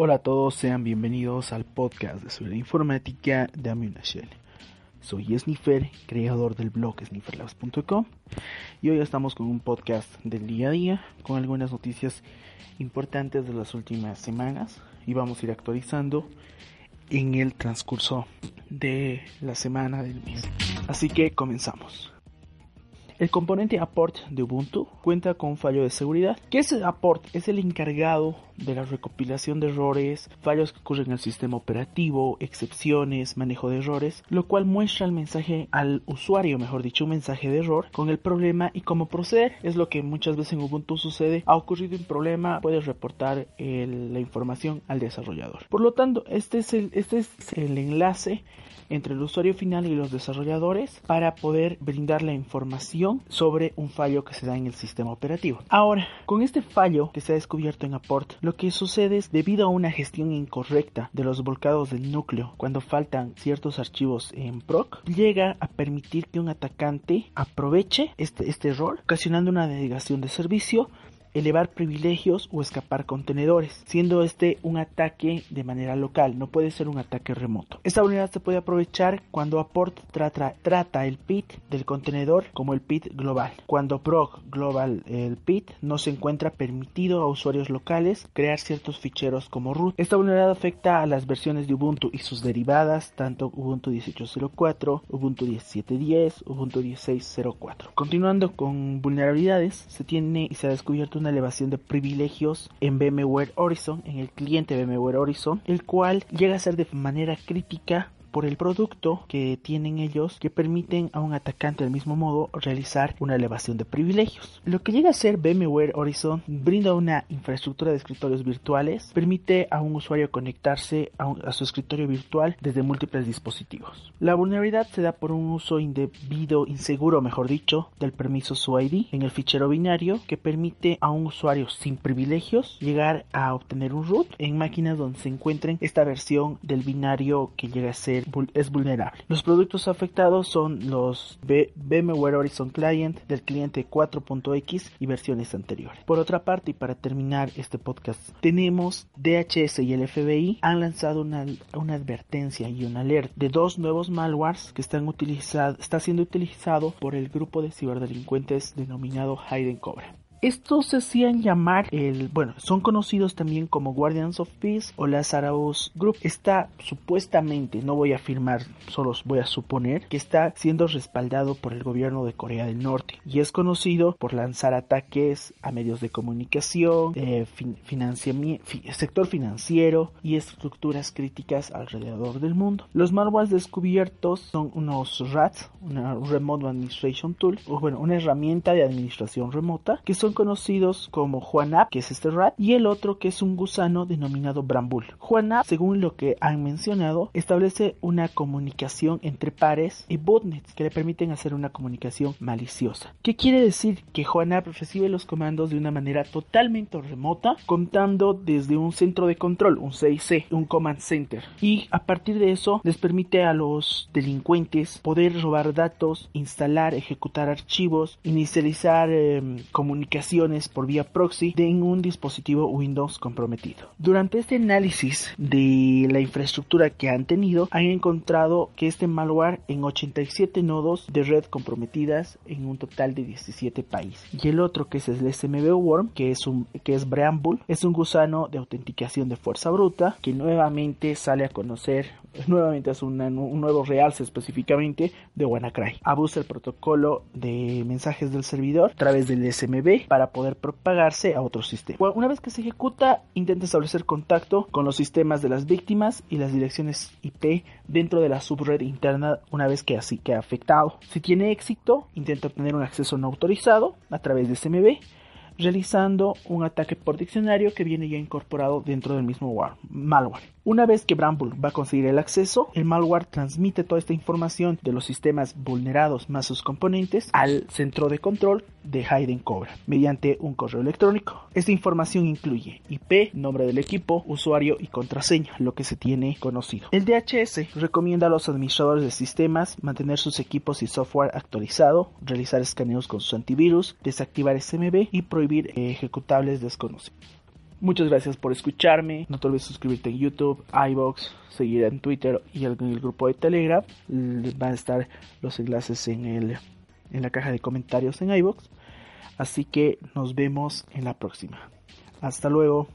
Hola a todos, sean bienvenidos al podcast de Seguridad Informática de Amunashell. Soy Sniffer, creador del blog snifferlabs.com y hoy estamos con un podcast del día a día con algunas noticias importantes de las últimas semanas y vamos a ir actualizando en el transcurso de la semana del mes. Así que comenzamos. El componente apport de Ubuntu cuenta con un fallo de seguridad. ¿Qué es el apport? Es el encargado de la recopilación de errores, fallos que ocurren en el sistema operativo, excepciones, manejo de errores, lo cual muestra el mensaje al usuario, mejor dicho, un mensaje de error con el problema y cómo proceder. Es lo que muchas veces en Ubuntu sucede. Ha ocurrido un problema, puedes reportar la información al desarrollador. Por lo tanto, este es el, este es el enlace entre el usuario final y los desarrolladores para poder brindar la información sobre un fallo que se da en el sistema operativo. Ahora, con este fallo que se ha descubierto en Apport, lo que sucede es debido a una gestión incorrecta de los volcados del núcleo cuando faltan ciertos archivos en proc, llega a permitir que un atacante aproveche este, este error, ocasionando una denegación de servicio elevar privilegios o escapar contenedores, siendo este un ataque de manera local, no puede ser un ataque remoto. Esta unidad se puede aprovechar cuando Apport trata, trata el PIT del contenedor como el PIT global. Cuando proc global el PIT no se encuentra permitido a usuarios locales crear ciertos ficheros como root. Esta vulnerabilidad afecta a las versiones de Ubuntu y sus derivadas, tanto Ubuntu 18.04, Ubuntu 17.10, Ubuntu 16.04. Continuando con vulnerabilidades, se tiene y se ha descubierto una elevación de privilegios en VMware Horizon, en el cliente VMware Horizon, el cual llega a ser de manera crítica por el producto que tienen ellos que permiten a un atacante del mismo modo realizar una elevación de privilegios. Lo que llega a ser VMware Horizon brinda una infraestructura de escritorios virtuales, permite a un usuario conectarse a, su escritorio virtual desde múltiples dispositivos. La vulnerabilidad se da por un uso indebido, inseguro mejor dicho, del permiso SUID en el fichero binario que permite a un usuario sin privilegios llegar a obtener un root en máquinas donde se encuentren esta versión del binario que llega a ser es vulnerable. Los productos afectados son los VMware Horizon Client del cliente 4.x y versiones anteriores. Por otra parte, y para terminar este podcast, tenemos DHS y el FBI han lanzado una, una advertencia y una alerta de dos nuevos malwares que están utilizados, está siendo utilizado por el grupo de ciberdelincuentes denominado Hayden Cobra. Estos se hacían llamar el, bueno, son conocidos también como Guardians of Peace o Lazarus Group. Está supuestamente, no voy a afirmar, solo voy a suponer que está siendo respaldado por el gobierno de Corea del Norte y es conocido por lanzar ataques a medios de comunicación, eh, sector financiero y estructuras críticas alrededor del mundo. Los malwares descubiertos son unos RATs, una Remote Administration Tool, o bueno, una herramienta de administración remota que son conocidos como Juanap, que es este rat, y el otro que es un gusano denominado Brambul. Juanap, según lo que han mencionado, establece una comunicación entre pares y botnets que le permiten hacer una comunicación maliciosa. ¿Qué quiere decir? Que Juanap recibe los comandos de una manera totalmente remota, contando desde un centro de control, un CIC, un command center, y a partir de eso les permite a los delincuentes poder robar datos, instalar, ejecutar archivos, inicializar eh, por vía proxy de un dispositivo Windows comprometido. Durante este análisis de la infraestructura que han tenido, han encontrado que este malware en 87 nodos de red comprometidas en un total de 17 países. Y el otro que es el SMB Worm, que es un que es Bramble, es un gusano de autenticación de fuerza bruta que nuevamente sale a conocer, nuevamente es un nuevo realce específicamente de WannaCry. Abusa el protocolo de mensajes del servidor a través del SMB para poder propagarse a otro sistema. una vez que se ejecuta, intenta establecer contacto con los sistemas de las víctimas y las direcciones IP dentro de la subred interna una vez que así queda afectado. Si tiene éxito, intenta obtener un acceso no autorizado a través de SMB realizando un ataque por diccionario que viene ya incorporado dentro del mismo malware. Una vez que Bramble va a conseguir el acceso, el malware transmite toda esta información de los sistemas vulnerados más sus componentes al centro de control de Hayden Cobra mediante un correo electrónico. Esta información incluye IP, nombre del equipo, usuario y contraseña, lo que se tiene conocido. El DHS recomienda a los administradores de sistemas mantener sus equipos y software actualizado, realizar escaneos con sus antivirus, desactivar SMB y prohibir ejecutables desconocidos. Muchas gracias por escucharme. No te olvides suscribirte en YouTube, iBox, seguir en Twitter y en el grupo de Telegram. Van a estar los enlaces en, el, en la caja de comentarios en iBox. Así que nos vemos en la próxima. Hasta luego.